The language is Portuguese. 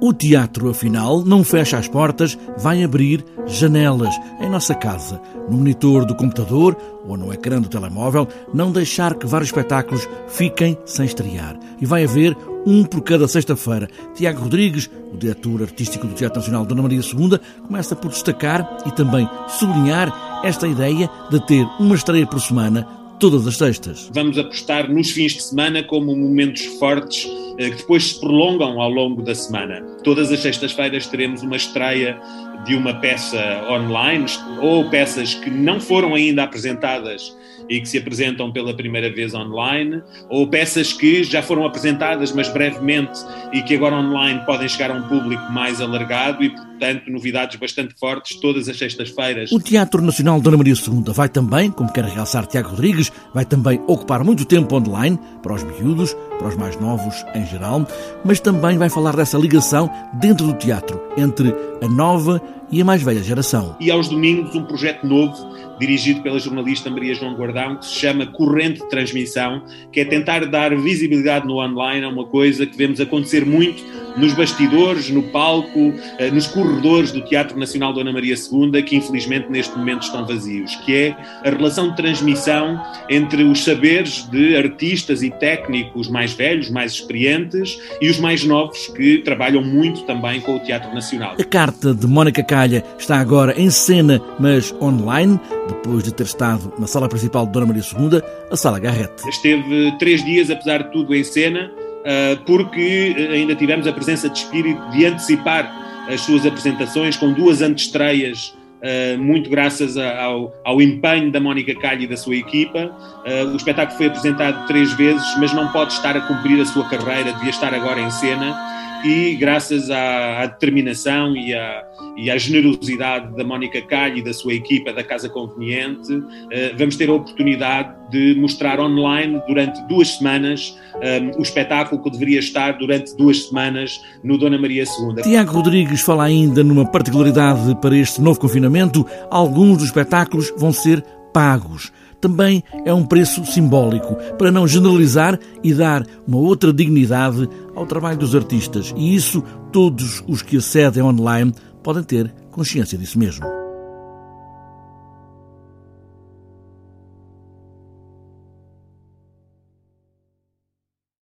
O teatro, afinal, não fecha as portas, vai abrir janelas em nossa casa, no monitor do computador ou no ecrã do telemóvel, não deixar que vários espetáculos fiquem sem estrear. E vai haver um por cada sexta-feira. Tiago Rodrigues, o diretor artístico do Teatro Nacional Dona Maria II, começa por destacar e também sublinhar esta ideia de ter uma estreia por semana todas as sextas. Vamos apostar nos fins de semana como momentos fortes que depois se prolongam ao longo da semana. Todas as sextas-feiras teremos uma estreia de uma peça online ou peças que não foram ainda apresentadas e que se apresentam pela primeira vez online, ou peças que já foram apresentadas, mas brevemente, e que agora online podem chegar a um público mais alargado e, portanto, novidades bastante fortes todas as sextas-feiras. O Teatro Nacional Dona Maria II vai também, como quer realçar Tiago Rodrigues, vai também ocupar muito tempo online para os miúdos, para os mais novos em geral, mas também vai falar dessa ligação dentro do teatro entre a nova e a mais velha geração. E aos domingos um projeto novo dirigido pela jornalista Maria João Guardão, que se chama Corrente de Transmissão, que é tentar dar visibilidade no online a uma coisa que vemos acontecer muito nos bastidores, no palco, eh, nos corredores do Teatro Nacional Dona Maria II, que infelizmente neste momento estão vazios, que é a relação de transmissão entre os saberes de artistas e técnicos mais velhos, mais experientes, e os mais novos, que trabalham muito também com o Teatro Nacional. A carta de Mónica Calha está agora em cena, mas online, depois de ter estado na sala principal de Dona Maria II, a Sala Garrete. Esteve três dias, apesar de tudo, em cena, ah, porque ainda tivemos a presença de espírito de antecipar as suas apresentações com duas antestreias Uh, muito graças ao, ao, empenho da Mónica Calha e da sua equipa. Uh, o espetáculo foi apresentado três vezes, mas não pode estar a cumprir a sua carreira, devia estar agora em cena e graças à, à determinação e à, e à, generosidade da Mónica Calho e da sua equipa da Casa Conveniente, eh, vamos ter a oportunidade de mostrar online durante duas semanas um, o espetáculo que deveria estar durante duas semanas no Dona Maria II. Tiago Rodrigues fala ainda numa particularidade para este novo confinamento: alguns dos espetáculos vão ser pagos também é um preço simbólico, para não generalizar e dar uma outra dignidade ao trabalho dos artistas. E isso todos os que acedem online podem ter consciência disso mesmo.